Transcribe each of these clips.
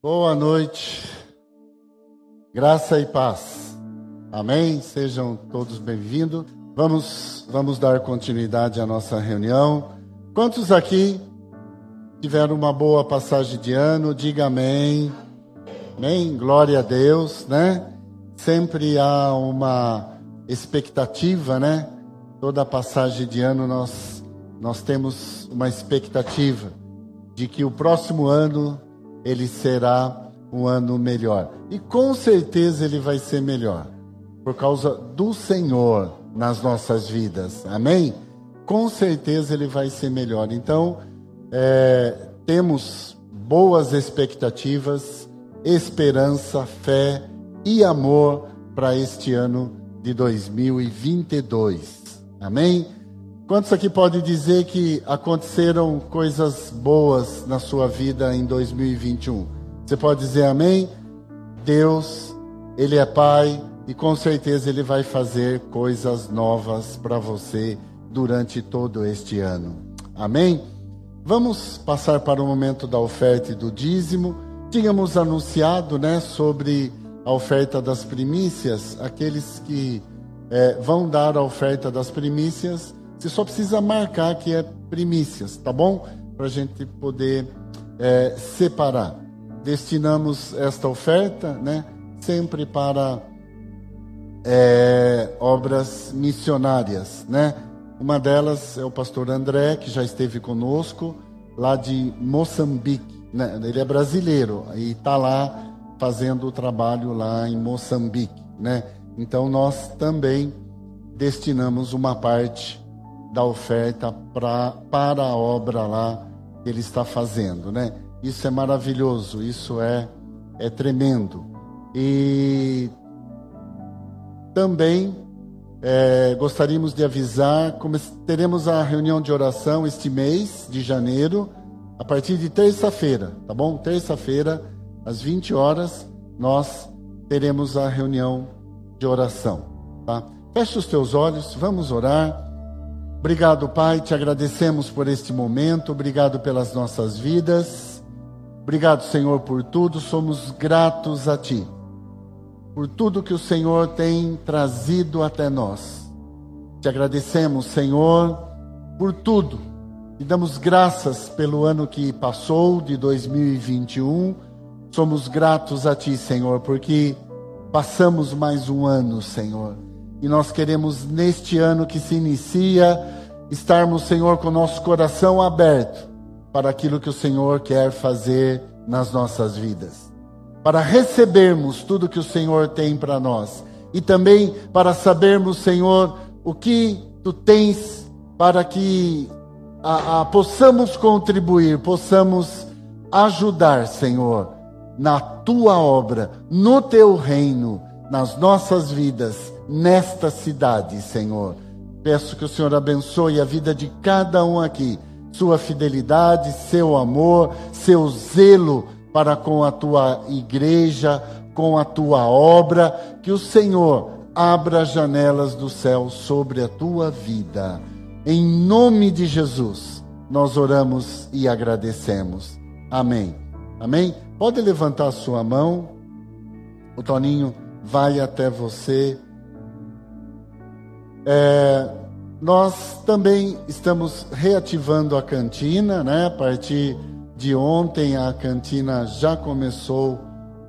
Boa noite, graça e paz. Amém? Sejam todos bem-vindos. Vamos, vamos dar continuidade à nossa reunião. Quantos aqui tiveram uma boa passagem de ano? Diga amém. Amém? Glória a Deus, né? Sempre há uma expectativa, né? Toda passagem de ano nós, nós temos uma expectativa de que o próximo ano ele será um ano melhor. E com certeza ele vai ser melhor, por causa do Senhor nas nossas vidas. Amém? Com certeza ele vai ser melhor. Então, é, temos boas expectativas, esperança, fé e amor para este ano de 2022. Amém? Quantos aqui podem dizer que aconteceram coisas boas na sua vida em 2021? Você pode dizer amém? Deus, Ele é Pai e com certeza Ele vai fazer coisas novas para você durante todo este ano. Amém? Vamos passar para o momento da oferta e do dízimo. Tínhamos anunciado né, sobre a oferta das primícias, aqueles que é, vão dar a oferta das primícias você só precisa marcar que é primícias, tá bom? Para a gente poder é, separar. Destinamos esta oferta, né? Sempre para é, obras missionárias, né? Uma delas é o pastor André, que já esteve conosco, lá de Moçambique. Né? Ele é brasileiro e está lá fazendo o trabalho lá em Moçambique, né? Então nós também destinamos uma parte da oferta pra, para a obra lá que ele está fazendo, né? Isso é maravilhoso, isso é, é tremendo. E também é, gostaríamos de avisar, como teremos a reunião de oração este mês de janeiro, a partir de terça-feira, tá bom? Terça-feira, às 20 horas, nós teremos a reunião de oração, tá? Feche os teus olhos, vamos orar. Obrigado, Pai, te agradecemos por este momento, obrigado pelas nossas vidas. Obrigado, Senhor, por tudo, somos gratos a Ti, por tudo que o Senhor tem trazido até nós. Te agradecemos, Senhor, por tudo e damos graças pelo ano que passou, de 2021. Somos gratos a Ti, Senhor, porque passamos mais um ano, Senhor e nós queremos, neste ano que se inicia, estarmos, Senhor, com o nosso coração aberto para aquilo que o Senhor quer fazer nas nossas vidas. Para recebermos tudo que o Senhor tem para nós. E também para sabermos, Senhor, o que tu tens para que a, a, possamos contribuir, possamos ajudar, Senhor, na tua obra, no teu reino, nas nossas vidas nesta cidade, Senhor. Peço que o Senhor abençoe a vida de cada um aqui, sua fidelidade, seu amor, seu zelo para com a tua igreja, com a tua obra, que o Senhor abra janelas do céu sobre a tua vida. Em nome de Jesus, nós oramos e agradecemos. Amém. Amém? Pode levantar a sua mão. O Toninho vai até você. É, nós também estamos reativando a cantina, né? A partir de ontem a cantina já começou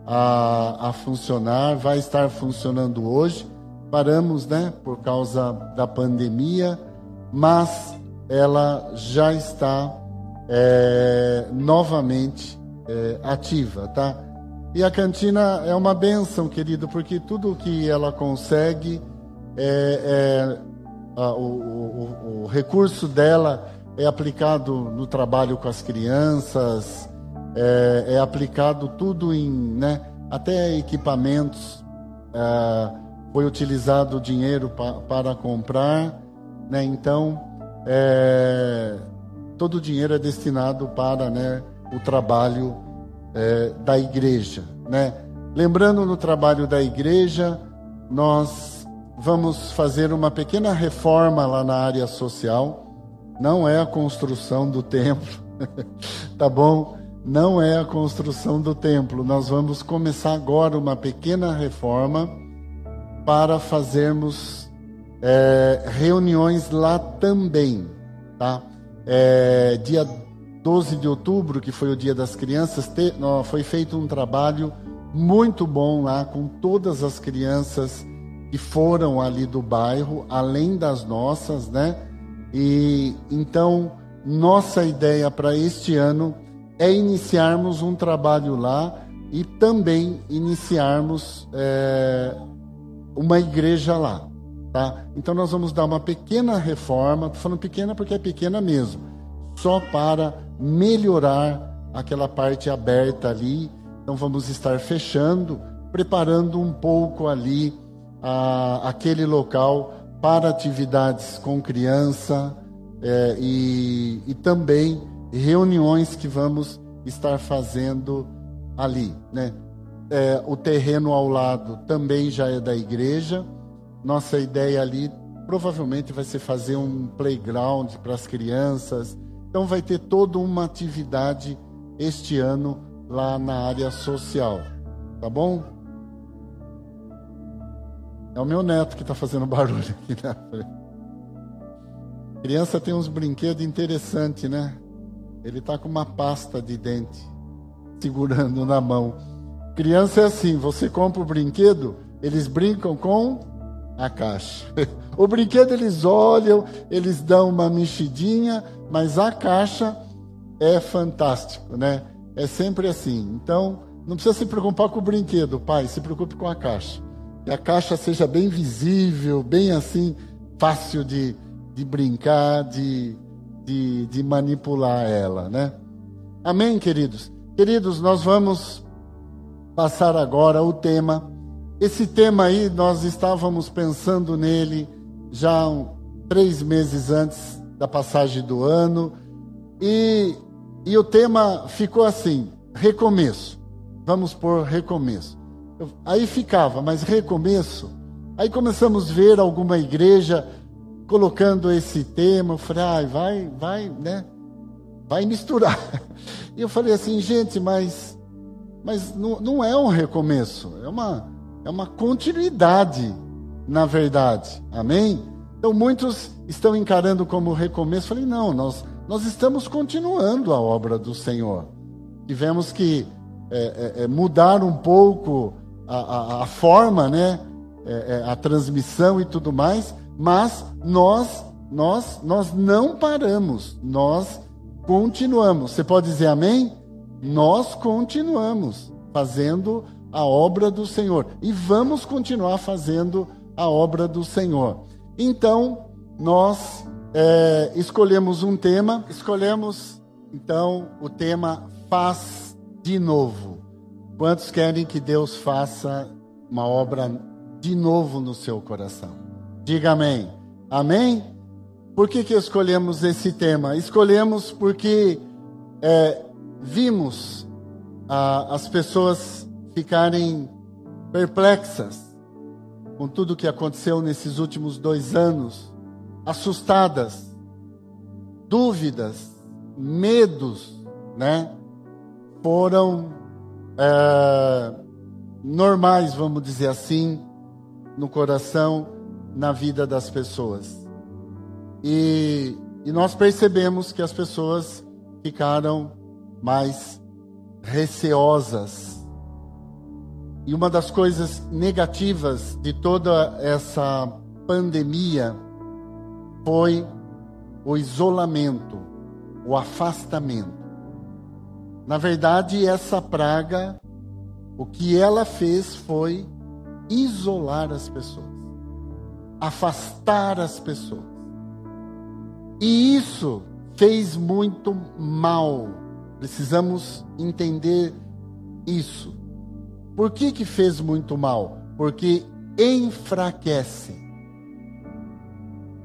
a, a funcionar, vai estar funcionando hoje. Paramos, né? Por causa da pandemia, mas ela já está é, novamente é, ativa, tá? E a cantina é uma benção, querido, porque tudo que ela consegue é, é a, o, o, o, recurso dela é aplicado no trabalho com as crianças, é, é aplicado tudo em, né, até equipamentos, é, foi utilizado dinheiro pa, para comprar, né, então é, todo o dinheiro é destinado para né, o trabalho é, da igreja, né? Lembrando no trabalho da igreja, nós vamos fazer uma pequena reforma lá na área social. Não é a construção do templo, tá bom? não é a construção do templo. Nós vamos começar agora uma pequena reforma para fazermos é, reuniões lá também, tá? É, dia 12 de outubro, que foi o Dia das Crianças, te, ó, foi feito um trabalho muito bom lá com todas as crianças que foram ali do bairro, além das nossas, né? E então nossa ideia para este ano é iniciarmos um trabalho lá e também iniciarmos é, uma igreja lá, tá? Então nós vamos dar uma pequena reforma, tô falando pequena porque é pequena mesmo, só para melhorar aquela parte aberta ali. Então vamos estar fechando, preparando um pouco ali a, aquele local para atividades com criança é, e, e também reuniões que vamos estar fazendo ali, né? É, o terreno ao lado também já é da igreja. Nossa ideia ali provavelmente vai ser fazer um playground para as crianças. Então vai ter toda uma atividade este ano lá na área social, tá bom? É o meu neto que está fazendo barulho aqui na frente. Criança tem uns brinquedos interessantes, né? Ele está com uma pasta de dente segurando na mão. Criança é assim, você compra o brinquedo, eles brincam com a caixa. O brinquedo eles olham, eles dão uma mexidinha, mas a caixa é fantástico, né? É sempre assim. Então, não precisa se preocupar com o brinquedo, pai, se preocupe com a caixa. Que a caixa seja bem visível, bem assim, fácil de, de brincar, de, de, de manipular ela, né? Amém, queridos? Queridos, nós vamos passar agora o tema. Esse tema aí, nós estávamos pensando nele já três meses antes da passagem do ano, e, e o tema ficou assim: recomeço. Vamos por recomeço. Aí ficava, mas recomeço. Aí começamos a ver alguma igreja colocando esse tema, eu falei, ah, vai, vai, né? Vai misturar. E eu falei assim, gente, mas, mas não, não é um recomeço, é uma, é uma continuidade, na verdade. Amém? Então muitos estão encarando como recomeço. Eu falei, não, nós, nós estamos continuando a obra do Senhor. Tivemos que é, é, é mudar um pouco a, a, a forma, né? É, é, a transmissão e tudo mais, mas nós, nós, nós não paramos, nós continuamos. Você pode dizer amém? Nós continuamos fazendo a obra do Senhor e vamos continuar fazendo a obra do Senhor. Então, nós é, escolhemos um tema, escolhemos então o tema Faz de novo. Quantos querem que Deus faça uma obra de novo no seu coração? Diga amém. Amém? Por que, que escolhemos esse tema? Escolhemos porque é, vimos ah, as pessoas ficarem perplexas com tudo o que aconteceu nesses últimos dois anos, assustadas, dúvidas, medos, né? Foram é, normais, vamos dizer assim, no coração na vida das pessoas. E, e nós percebemos que as pessoas ficaram mais receosas. E uma das coisas negativas de toda essa pandemia foi o isolamento, o afastamento. Na verdade, essa praga, o que ela fez foi isolar as pessoas afastar as pessoas. E isso fez muito mal. Precisamos entender isso. Por que que fez muito mal? Porque enfraquece.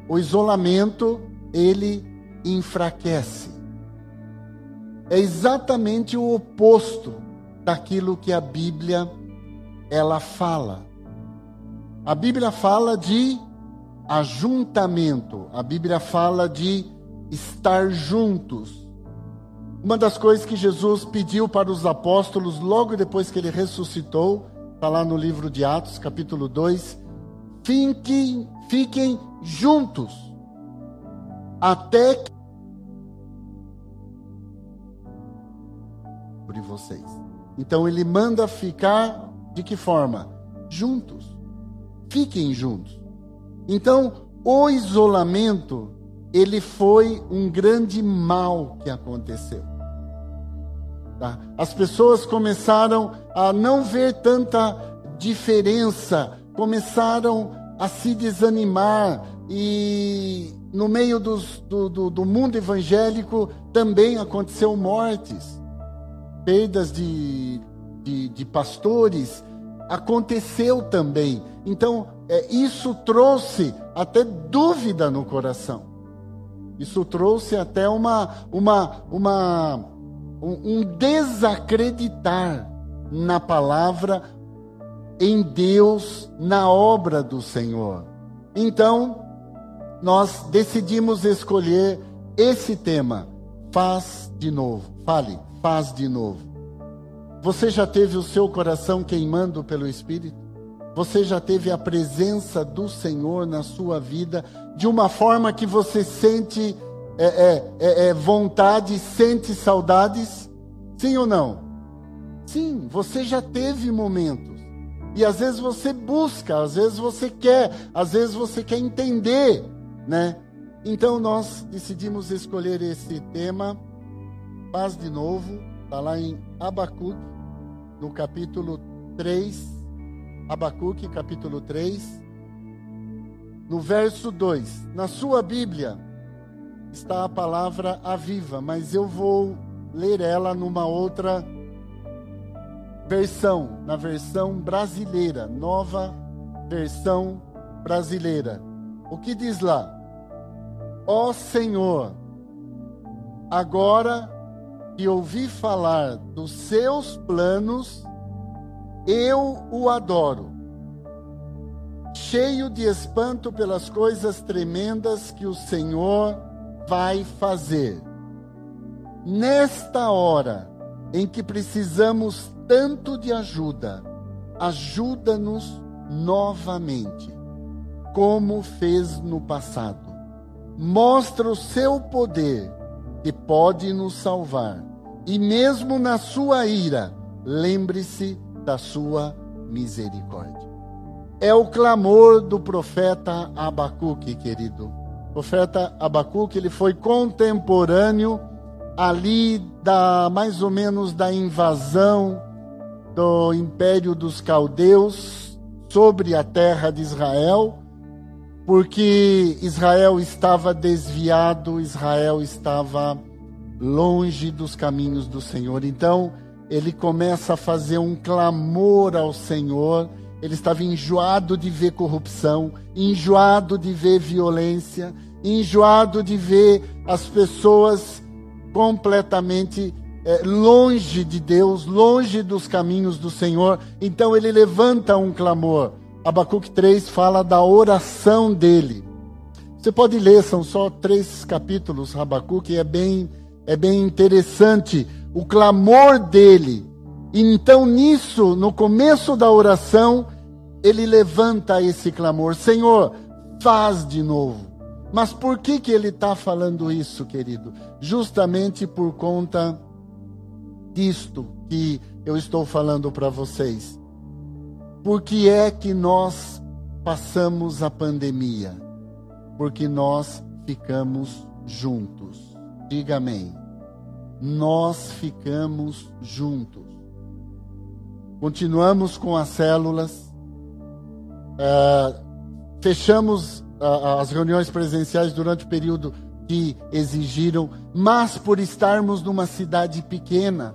O isolamento, ele enfraquece. É exatamente o oposto daquilo que a Bíblia ela fala. A Bíblia fala de ajuntamento, a Bíblia fala de estar juntos. Uma das coisas que Jesus pediu para os apóstolos logo depois que ele ressuscitou, está lá no livro de Atos, capítulo 2: fiquem, fiquem juntos, até que sobre vocês. Então ele manda ficar de que forma? Juntos. Fiquem juntos. Então, o isolamento, ele foi um grande mal que aconteceu. Tá? As pessoas começaram a não ver tanta diferença, começaram a se desanimar e no meio dos, do, do, do mundo evangélico também aconteceu mortes perdas de, de, de pastores, aconteceu também. Então, é, isso trouxe até dúvida no coração. Isso trouxe até uma, uma, uma, um, um desacreditar na palavra, em Deus, na obra do Senhor. Então, nós decidimos escolher esse tema. Faz de novo. Fale, paz de novo. Você já teve o seu coração queimando pelo Espírito? Você já teve a presença do Senhor na sua vida de uma forma que você sente é, é, é, é, vontade, sente saudades? Sim ou não? Sim, você já teve momentos. E às vezes você busca, às vezes você quer, às vezes você quer entender, né? Então nós decidimos escolher esse tema paz de novo, está lá em Abacuque, no capítulo 3. Abacuque, capítulo 3. No verso 2. Na sua Bíblia está a palavra aviva, mas eu vou ler ela numa outra versão, na versão brasileira, nova versão brasileira. O que diz lá? Ó Senhor, agora que ouvi falar dos seus planos, eu o adoro. Cheio de espanto pelas coisas tremendas que o Senhor vai fazer. Nesta hora em que precisamos tanto de ajuda, ajuda-nos novamente, como fez no passado. Mostra o seu poder que pode nos salvar. E mesmo na sua ira, lembre-se da sua misericórdia. É o clamor do profeta Abacuque, querido. O profeta Abacuque, ele foi contemporâneo ali da mais ou menos da invasão do império dos caldeus sobre a terra de Israel porque Israel estava desviado, Israel estava longe dos caminhos do Senhor. Então, ele começa a fazer um clamor ao Senhor. Ele estava enjoado de ver corrupção, enjoado de ver violência, enjoado de ver as pessoas completamente é, longe de Deus, longe dos caminhos do Senhor. Então ele levanta um clamor. Abacuque 3 fala da oração dele. Você pode ler, são só três capítulos, Abacuque, é bem, é bem interessante o clamor dele. Então, nisso, no começo da oração, ele levanta esse clamor: Senhor, faz de novo. Mas por que, que ele está falando isso, querido? Justamente por conta disto que eu estou falando para vocês. Por que é que nós passamos a pandemia? Porque nós ficamos juntos. Diga amém. Nós ficamos juntos. Continuamos com as células. Uh, fechamos uh, as reuniões presenciais durante o período que exigiram, mas por estarmos numa cidade pequena,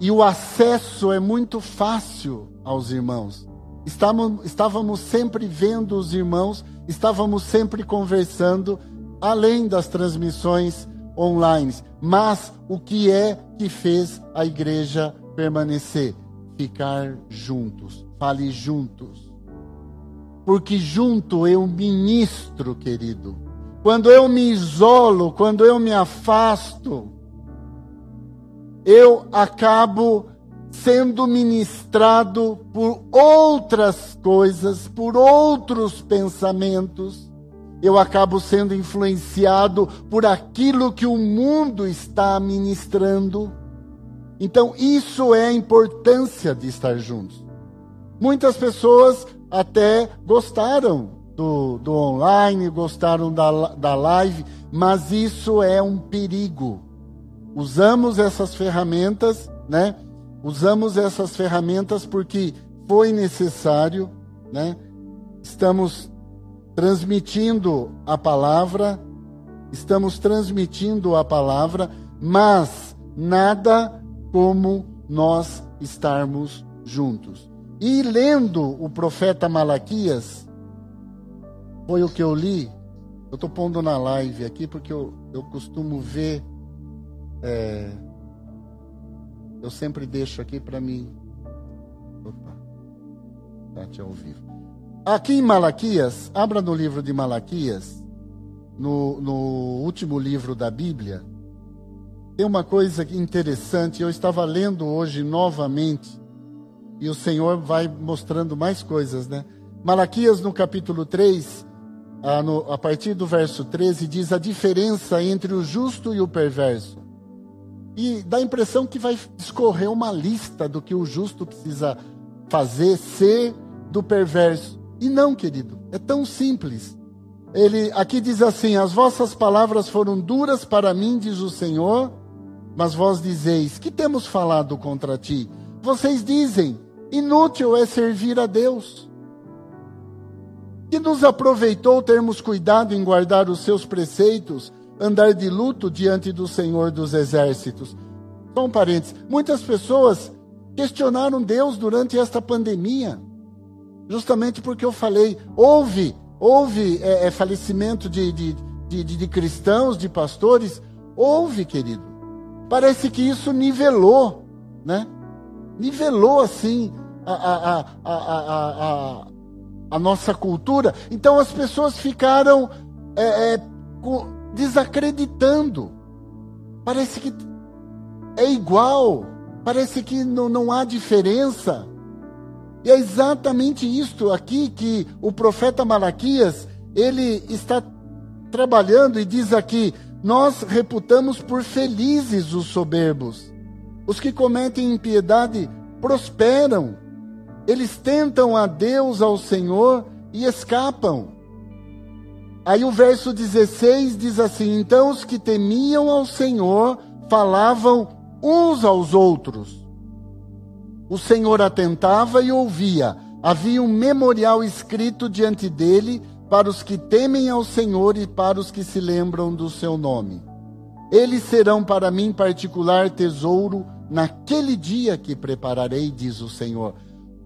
e o acesso é muito fácil aos irmãos. Estávamos, estávamos sempre vendo os irmãos, estávamos sempre conversando, além das transmissões online. Mas o que é que fez a igreja permanecer? Ficar juntos. Fale juntos. Porque junto eu ministro, querido. Quando eu me isolo, quando eu me afasto, eu acabo sendo ministrado por outras coisas, por outros pensamentos. Eu acabo sendo influenciado por aquilo que o mundo está ministrando. Então, isso é a importância de estar juntos. Muitas pessoas até gostaram do, do online, gostaram da, da live, mas isso é um perigo. Usamos essas ferramentas, né? Usamos essas ferramentas porque foi necessário, né? Estamos transmitindo a palavra, estamos transmitindo a palavra, mas nada como nós estarmos juntos. E lendo o profeta Malaquias, foi o que eu li. Eu estou pondo na live aqui porque eu, eu costumo ver. É, eu sempre deixo aqui para mim. Opa, tá ao vivo. Aqui em Malaquias, abra no livro de Malaquias, no, no último livro da Bíblia. Tem uma coisa interessante, eu estava lendo hoje novamente, e o Senhor vai mostrando mais coisas, né? Malaquias, no capítulo 3, a, no, a partir do verso 13, diz a diferença entre o justo e o perverso. E dá a impressão que vai escorrer uma lista do que o justo precisa fazer, ser do perverso. E não, querido, é tão simples. Ele aqui diz assim: As vossas palavras foram duras para mim, diz o Senhor mas vós dizeis: Que temos falado contra ti? Vocês dizem: Inútil é servir a Deus. Que nos aproveitou termos cuidado em guardar os seus preceitos, andar de luto diante do Senhor dos Exércitos. Só um parênteses: muitas pessoas questionaram Deus durante esta pandemia, justamente porque eu falei, houve, houve é, é, falecimento de, de, de, de cristãos, de pastores, houve, querido. Parece que isso nivelou, né? Nivelou assim a, a, a, a, a nossa cultura. Então as pessoas ficaram é, é, desacreditando. Parece que é igual, parece que não, não há diferença. E é exatamente isto aqui que o profeta Malaquias, ele está trabalhando e diz aqui: nós reputamos por felizes os soberbos. Os que cometem impiedade prosperam. Eles tentam a Deus, ao Senhor, e escapam. Aí o verso 16 diz assim: Então os que temiam ao Senhor falavam uns aos outros. O Senhor atentava e ouvia. Havia um memorial escrito diante dele para os que temem ao Senhor e para os que se lembram do seu nome. Eles serão para mim particular tesouro naquele dia que prepararei, diz o Senhor.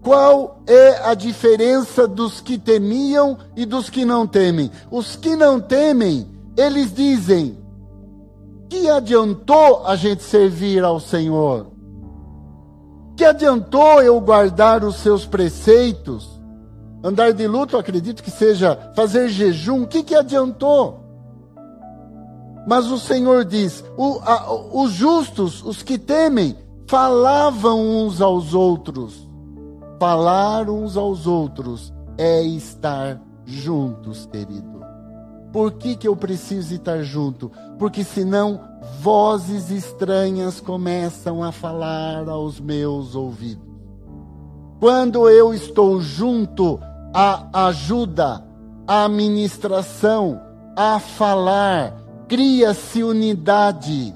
Qual é a diferença dos que temiam e dos que não temem? Os que não temem, eles dizem: que adiantou a gente servir ao Senhor? Que adiantou eu guardar os seus preceitos? Andar de luto, acredito que seja fazer jejum. O que, que adiantou? Mas o Senhor diz: o, a, os justos, os que temem, falavam uns aos outros. Falar uns aos outros é estar juntos, querido. Por que, que eu preciso estar junto? Porque senão vozes estranhas começam a falar aos meus ouvidos. Quando eu estou junto, a ajuda, a administração, a falar, cria-se unidade.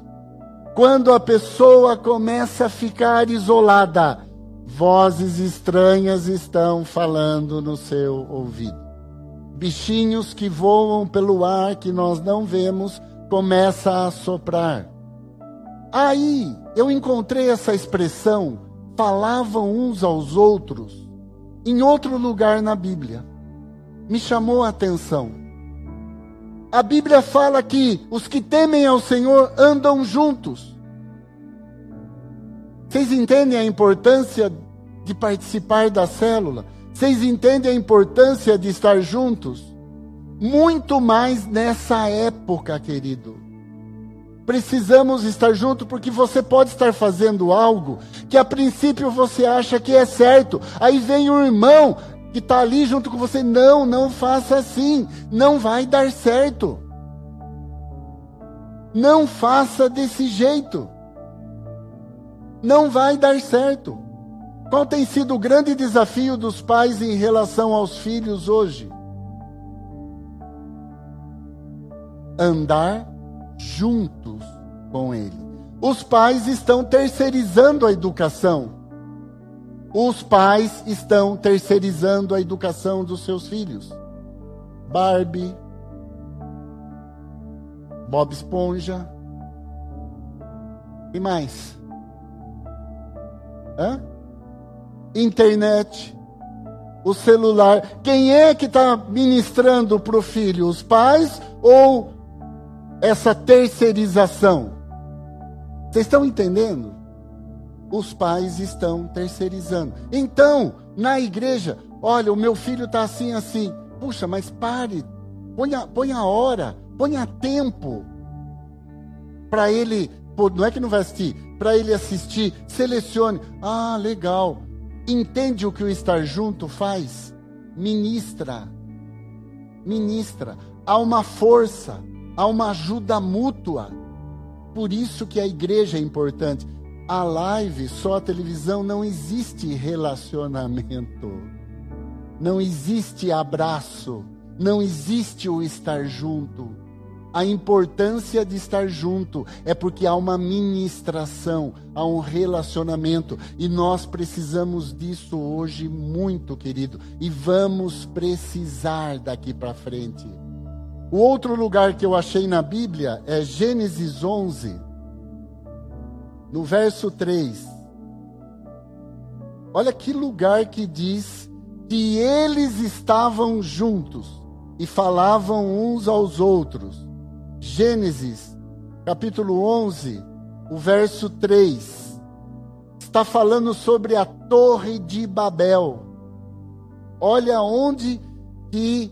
Quando a pessoa começa a ficar isolada, vozes estranhas estão falando no seu ouvido. Bichinhos que voam pelo ar que nós não vemos começa a soprar. Aí eu encontrei essa expressão, falavam uns aos outros em outro lugar na Bíblia. Me chamou a atenção. A Bíblia fala que os que temem ao Senhor andam juntos. Vocês entendem a importância de participar da célula? Vocês entendem a importância de estar juntos? Muito mais nessa época, querido. Precisamos estar juntos porque você pode estar fazendo algo que a princípio você acha que é certo. Aí vem um irmão que está ali junto com você. Não, não faça assim. Não vai dar certo. Não faça desse jeito. Não vai dar certo. Qual tem sido o grande desafio dos pais em relação aos filhos hoje? Andar juntos com ele. Os pais estão terceirizando a educação. Os pais estão terceirizando a educação dos seus filhos. Barbie, Bob Esponja. E mais? Internet, o celular. Quem é que está ministrando para o filho? Os pais ou essa terceirização. Vocês estão entendendo? Os pais estão terceirizando. Então, na igreja, olha, o meu filho está assim, assim. Puxa, mas pare, ponha, ponha hora, ponha tempo para ele. Não é que não vai assistir, para ele assistir, selecione. Ah, legal. Entende o que o estar junto faz? Ministra. Ministra. Há uma força há uma ajuda mútua. Por isso que a igreja é importante. A live, só a televisão, não existe relacionamento. Não existe abraço. Não existe o estar junto. A importância de estar junto é porque há uma ministração, há um relacionamento. E nós precisamos disso hoje muito, querido. E vamos precisar daqui para frente. O outro lugar que eu achei na Bíblia é Gênesis 11, no verso 3. Olha que lugar que diz que eles estavam juntos e falavam uns aos outros. Gênesis, capítulo 11, o verso 3. Está falando sobre a Torre de Babel. Olha onde que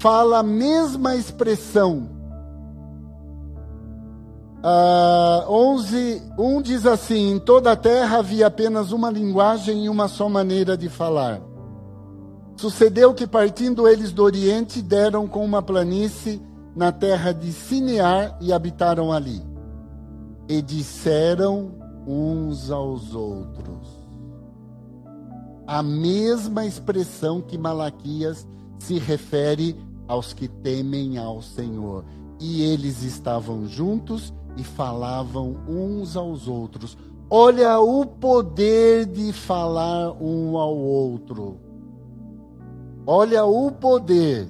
fala a mesma expressão. Uh, 11, 1 diz assim: Em toda a terra havia apenas uma linguagem e uma só maneira de falar. Sucedeu que, partindo eles do Oriente, deram com uma planície na terra de Sinear e habitaram ali. E disseram uns aos outros. A mesma expressão que Malaquias se refere aos que temem ao Senhor. E eles estavam juntos e falavam uns aos outros. Olha o poder de falar um ao outro. Olha o poder.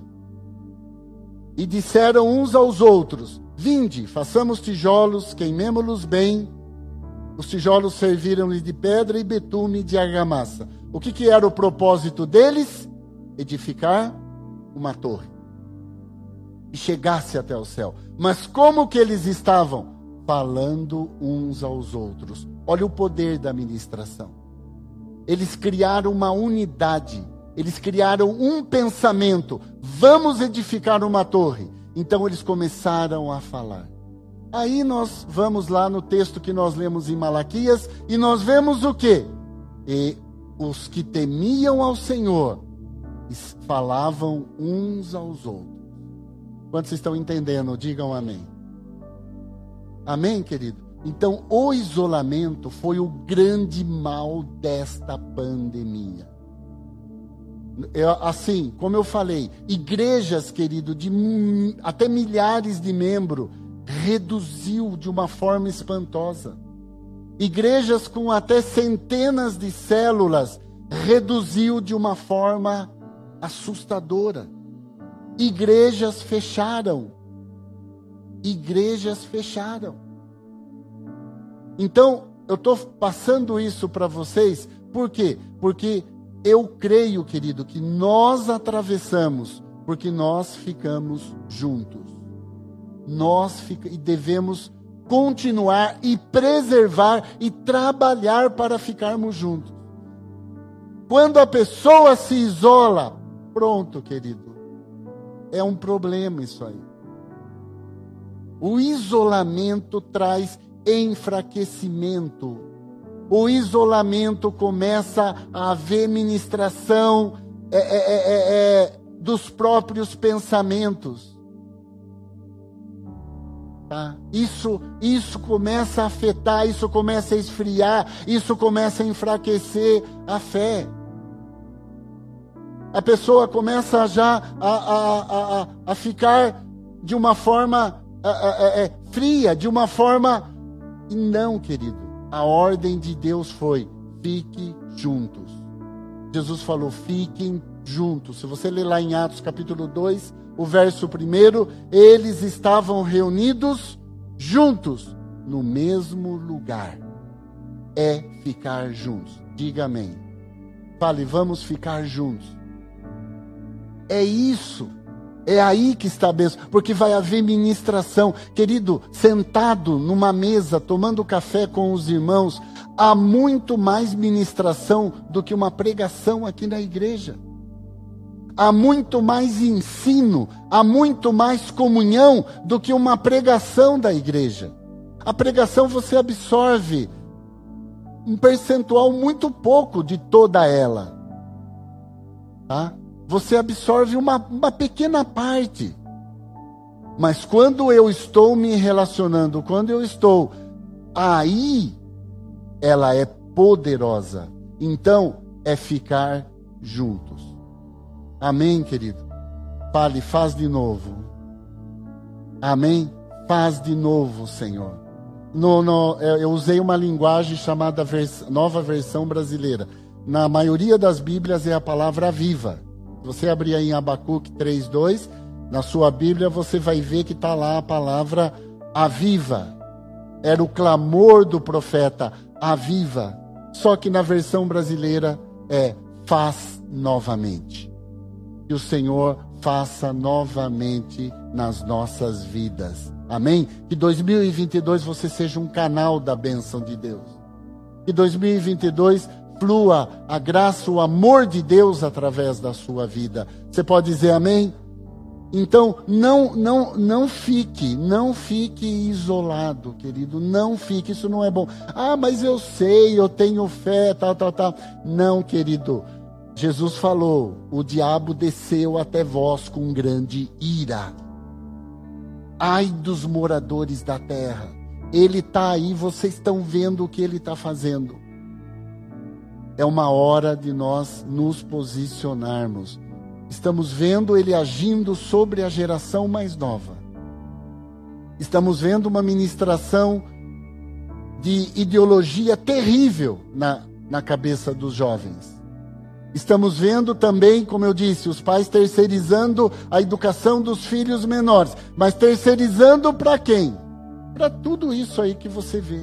E disseram uns aos outros: Vinde, façamos tijolos, queimemo-los bem. Os tijolos serviram-lhe de pedra e betume de argamassa. O que, que era o propósito deles? Edificar uma torre e chegasse até o céu. Mas como que eles estavam? Falando uns aos outros. Olha o poder da ministração. Eles criaram uma unidade. Eles criaram um pensamento. Vamos edificar uma torre. Então eles começaram a falar. Aí nós vamos lá no texto que nós lemos em Malaquias e nós vemos o quê? E os que temiam ao Senhor falavam uns aos outros. Quantos estão entendendo? Digam amém. Amém, querido? Então, o isolamento foi o grande mal desta pandemia. Eu, assim, como eu falei, igrejas, querido, de até milhares de membros, reduziu de uma forma espantosa. Igrejas com até centenas de células, reduziu de uma forma assustadora. Igrejas fecharam. Igrejas fecharam. Então, eu estou passando isso para vocês, por quê? Porque eu creio, querido, que nós atravessamos, porque nós ficamos juntos. Nós fica, e devemos continuar e preservar e trabalhar para ficarmos juntos. Quando a pessoa se isola, pronto, querido é um problema isso aí. O isolamento traz enfraquecimento. O isolamento começa a haver ministração é, é, é, é dos próprios pensamentos. Tá? Isso, isso começa a afetar, isso começa a esfriar, isso começa a enfraquecer a fé. A pessoa começa já a, a, a, a ficar de uma forma é, fria, de uma forma. E não, querido. A ordem de Deus foi: fique juntos. Jesus falou: fiquem juntos. Se você ler lá em Atos capítulo 2, o verso 1, eles estavam reunidos juntos no mesmo lugar. É ficar juntos. Diga amém. Fale, vamos ficar juntos. É isso. É aí que está a bênção, porque vai haver ministração. Querido, sentado numa mesa, tomando café com os irmãos, há muito mais ministração do que uma pregação aqui na igreja há muito mais ensino, há muito mais comunhão do que uma pregação da igreja. A pregação você absorve um percentual muito pouco de toda ela. Tá? Você absorve uma, uma pequena parte. Mas quando eu estou me relacionando, quando eu estou aí, ela é poderosa. Então, é ficar juntos. Amém, querido? Fale, faz de novo. Amém? Faz de novo, Senhor. No, no, eu usei uma linguagem chamada vers, nova versão brasileira. Na maioria das Bíblias é a palavra viva. Se você abrir aí em Abacuque 3,2, na sua Bíblia você vai ver que está lá a palavra aviva. Era o clamor do profeta, aviva. Só que na versão brasileira é faz novamente que o Senhor faça novamente nas nossas vidas. Amém? Que 2022 você seja um canal da bênção de Deus. Que 2022 flua a graça, o amor de Deus através da sua vida. Você pode dizer amém? Então, não, não, não fique, não fique isolado, querido, não fique, isso não é bom. Ah, mas eu sei, eu tenho fé, tal, tal, tal. Não, querido, Jesus falou: O diabo desceu até vós com grande ira. Ai dos moradores da terra. Ele está aí, vocês estão vendo o que ele está fazendo. É uma hora de nós nos posicionarmos. Estamos vendo ele agindo sobre a geração mais nova. Estamos vendo uma ministração de ideologia terrível na, na cabeça dos jovens. Estamos vendo também, como eu disse, os pais terceirizando a educação dos filhos menores. Mas terceirizando para quem? Para tudo isso aí que você vê.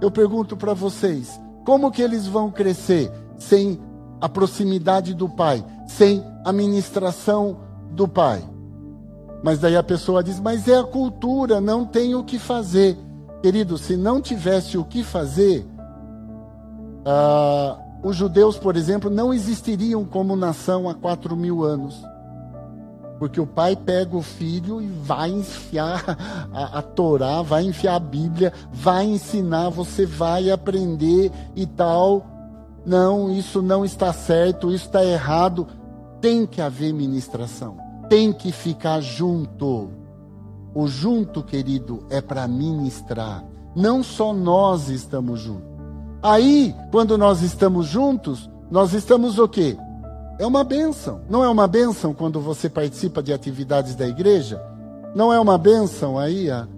Eu pergunto para vocês: como que eles vão crescer sem a proximidade do pai, sem a ministração do pai? Mas daí a pessoa diz: mas é a cultura, não tem o que fazer. Querido, se não tivesse o que fazer, ah, os judeus, por exemplo, não existiriam como nação há quatro mil anos. Porque o pai pega o filho e vai enfiar a, a Torá, vai enfiar a Bíblia, vai ensinar, você vai aprender e tal. Não, isso não está certo, isso está errado. Tem que haver ministração, tem que ficar junto. O junto, querido, é para ministrar. Não só nós estamos juntos. Aí, quando nós estamos juntos, nós estamos o quê? É uma bênção. Não é uma bênção quando você participa de atividades da igreja? Não é uma bênção aí a,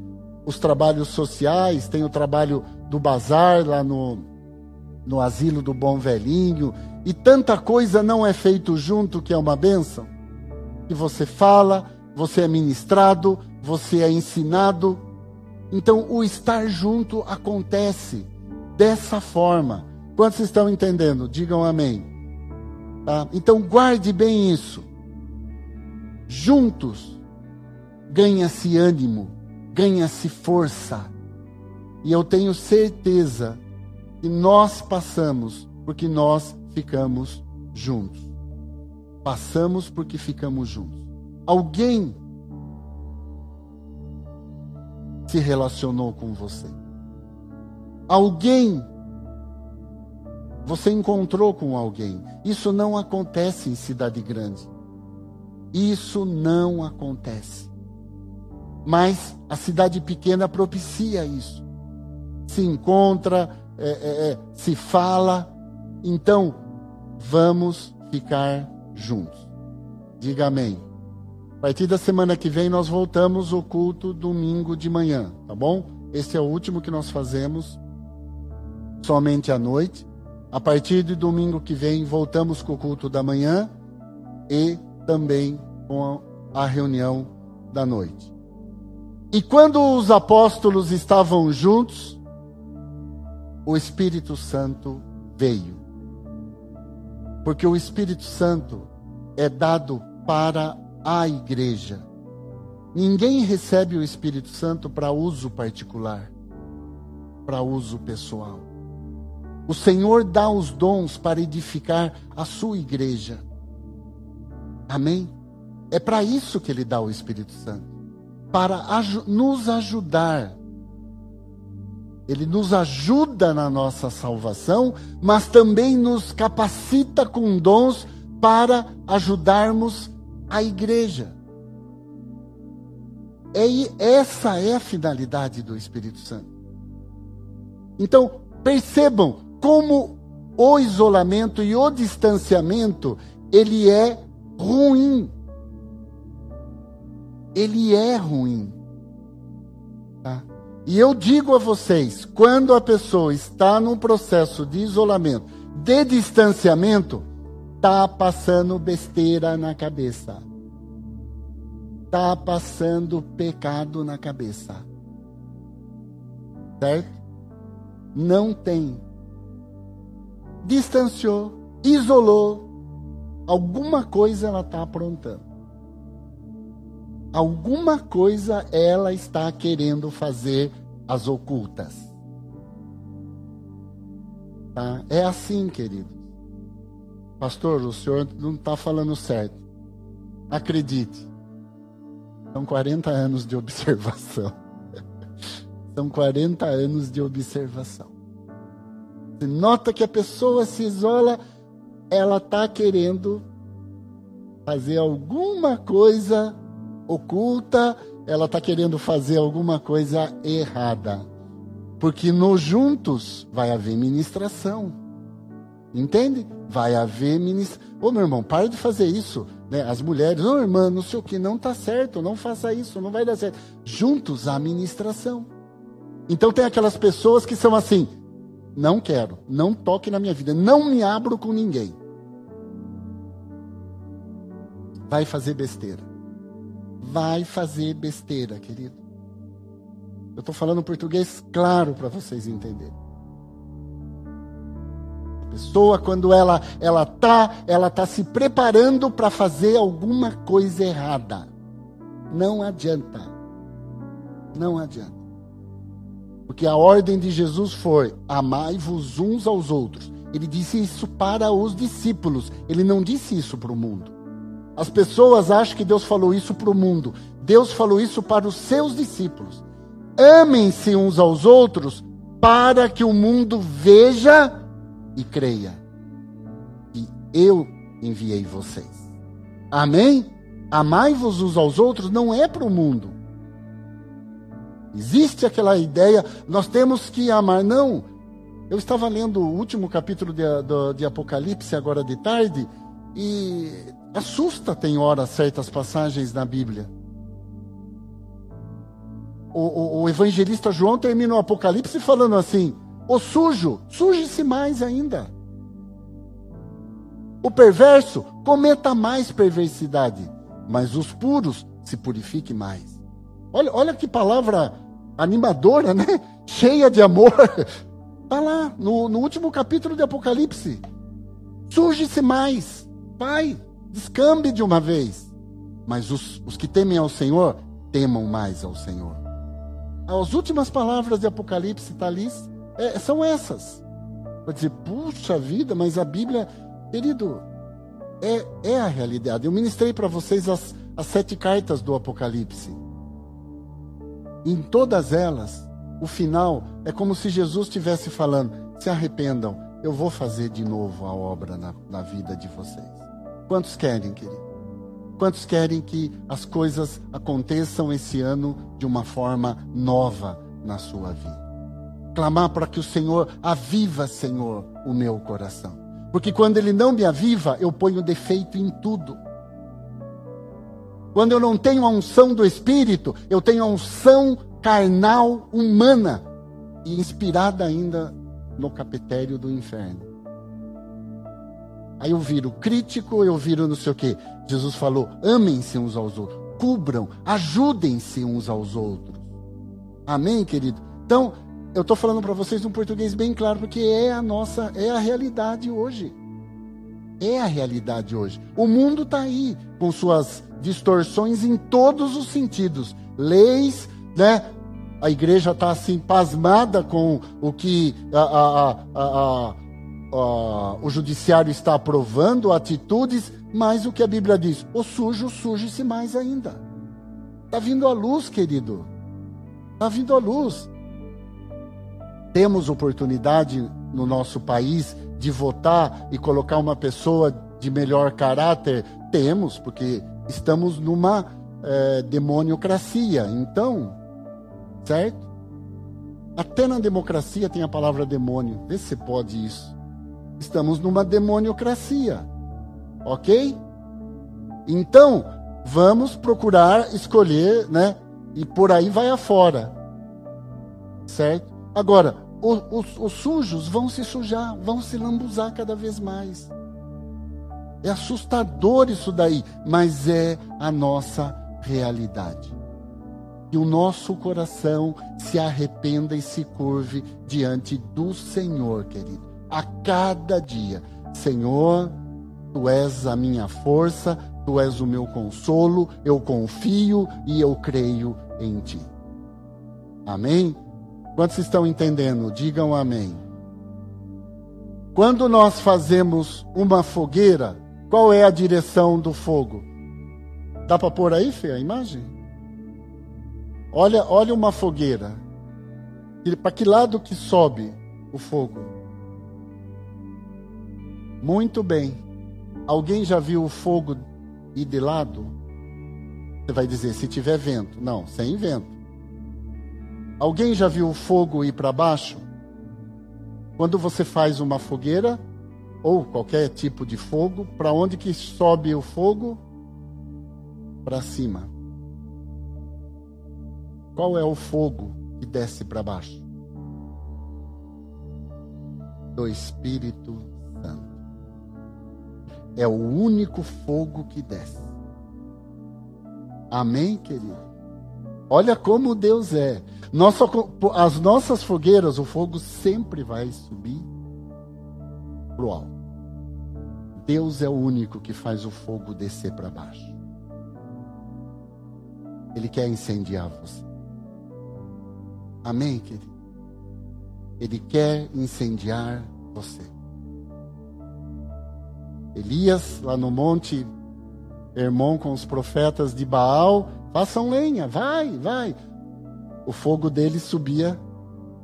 os trabalhos sociais, tem o trabalho do bazar lá no, no asilo do bom velhinho, e tanta coisa não é feito junto que é uma bênção. E você fala, você é ministrado, você é ensinado. Então o estar junto acontece dessa forma. Quantos estão entendendo? Digam amém. Tá? Então guarde bem isso. Juntos ganha-se ânimo, ganha-se força. E eu tenho certeza que nós passamos porque nós ficamos juntos. Passamos porque ficamos juntos. Alguém se relacionou com você. Alguém você encontrou com alguém. Isso não acontece em cidade grande. Isso não acontece. Mas a cidade pequena propicia isso. Se encontra, é, é, é, se fala. Então, vamos ficar juntos. Diga amém. A partir da semana que vem, nós voltamos o culto domingo de manhã, tá bom? Esse é o último que nós fazemos, somente à noite. A partir de domingo que vem, voltamos com o culto da manhã e também com a reunião da noite. E quando os apóstolos estavam juntos, o Espírito Santo veio. Porque o Espírito Santo é dado para a igreja. Ninguém recebe o Espírito Santo para uso particular, para uso pessoal. O Senhor dá os dons para edificar a sua igreja. Amém? É para isso que ele dá o Espírito Santo para nos ajudar. Ele nos ajuda na nossa salvação, mas também nos capacita com dons para ajudarmos a igreja. E essa é a finalidade do Espírito Santo. Então, percebam como o isolamento e o distanciamento, ele é ruim ele é ruim. Tá? E eu digo a vocês, quando a pessoa está num processo de isolamento, de distanciamento, tá passando besteira na cabeça. Tá passando pecado na cabeça. Certo? Não tem. Distanciou, isolou, alguma coisa ela está aprontando alguma coisa ela está querendo fazer às ocultas. Tá? É assim, querido. Pastor, o senhor não está falando certo. Acredite. São 40 anos de observação. São 40 anos de observação. Nota que a pessoa se isola, ela está querendo fazer alguma coisa oculta, ela está querendo fazer alguma coisa errada. Porque no juntos vai haver ministração. Entende? Vai haver ministração. Ô meu irmão, para de fazer isso. Né? As mulheres, ô irmã, não sei o que, não está certo, não faça isso, não vai dar certo. Juntos a ministração. Então tem aquelas pessoas que são assim: não quero, não toque na minha vida, não me abro com ninguém. Vai fazer besteira vai fazer besteira, querido. Eu estou falando português claro para vocês entenderem. A pessoa quando ela ela tá ela tá se preparando para fazer alguma coisa errada. Não adianta. Não adianta. Porque a ordem de Jesus foi: amai-vos uns aos outros. Ele disse isso para os discípulos. Ele não disse isso para o mundo. As pessoas acham que Deus falou isso para o mundo. Deus falou isso para os seus discípulos. Amem-se uns aos outros para que o mundo veja e creia que eu enviei vocês. Amém? Amai-vos uns aos outros não é para o mundo. Existe aquela ideia, nós temos que amar. Não. Eu estava lendo o último capítulo de, de, de Apocalipse agora de tarde e Assusta, tem hora, certas passagens na Bíblia. O, o, o, evangelista João termina o Apocalipse falando assim: o sujo, suje-se mais ainda. O perverso, cometa mais perversidade, mas os puros se purifique mais. Olha, olha que palavra animadora, né? Cheia de amor. Está lá, no, no último capítulo de Apocalipse. Suje-se mais. Pai, Descambe de uma vez. Mas os, os que temem ao Senhor, temam mais ao Senhor. As últimas palavras de Apocalipse ali, é, são essas. Para dizer, puxa vida, mas a Bíblia, querido, é, é a realidade. Eu ministrei para vocês as, as sete cartas do Apocalipse. Em todas elas, o final é como se Jesus estivesse falando: se arrependam, eu vou fazer de novo a obra na, na vida de vocês. Quantos querem, querido? Quantos querem que as coisas aconteçam esse ano de uma forma nova na sua vida? Clamar para que o Senhor aviva, Senhor, o meu coração. Porque quando Ele não me aviva, eu ponho defeito em tudo. Quando eu não tenho a unção do Espírito, eu tenho a unção carnal, humana e inspirada ainda no capitério do inferno. Aí eu viro crítico, eu viro não sei o quê. Jesus falou: amem-se uns aos outros, cubram, ajudem-se uns aos outros. Amém, querido? Então, eu estou falando para vocês um português bem claro, porque é a nossa, é a realidade hoje. É a realidade hoje. O mundo está aí, com suas distorções em todos os sentidos. Leis, né? A igreja está assim pasmada com o que a, a, a, o judiciário está aprovando, atitudes, mas o que a Bíblia diz, o sujo surge-se mais ainda. Está vindo a luz, querido. Está vindo a luz. Temos oportunidade no nosso país de votar e colocar uma pessoa de melhor caráter? Temos, porque estamos numa é, demoniocracia. Então, certo? Até na democracia tem a palavra demônio. Vê se pode isso. Estamos numa demoniocracia. Ok? Então, vamos procurar escolher, né? E por aí vai afora. Certo? Agora, os, os sujos vão se sujar, vão se lambuzar cada vez mais. É assustador isso daí, mas é a nossa realidade. Que o nosso coração se arrependa e se curve diante do Senhor, querido. A cada dia. Senhor, tu és a minha força, tu és o meu consolo, eu confio e eu creio em ti. Amém? Quantos estão entendendo? Digam amém. Quando nós fazemos uma fogueira, qual é a direção do fogo? Dá para pôr aí, Fê, a imagem? Olha, olha uma fogueira. Para que lado que sobe o fogo? Muito bem. Alguém já viu o fogo ir de lado? Você vai dizer, se tiver vento. Não, sem vento. Alguém já viu o fogo ir para baixo? Quando você faz uma fogueira ou qualquer tipo de fogo, para onde que sobe o fogo? Para cima. Qual é o fogo que desce para baixo? Do Espírito Santo. É o único fogo que desce. Amém, querido? Olha como Deus é. Nossa, as nossas fogueiras, o fogo sempre vai subir para o alto. Deus é o único que faz o fogo descer para baixo. Ele quer incendiar você. Amém, querido? Ele quer incendiar você. Elias, lá no monte Hermon com os profetas de Baal, façam lenha, vai, vai. O fogo dele subia,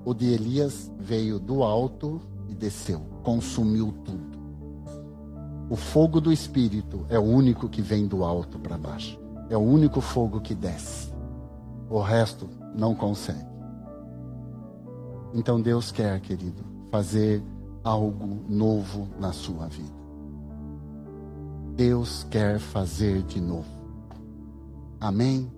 o de Elias veio do alto e desceu, consumiu tudo. O fogo do Espírito é o único que vem do alto para baixo, é o único fogo que desce. O resto não consegue. Então Deus quer, querido, fazer algo novo na sua vida. Deus quer fazer de novo. Amém?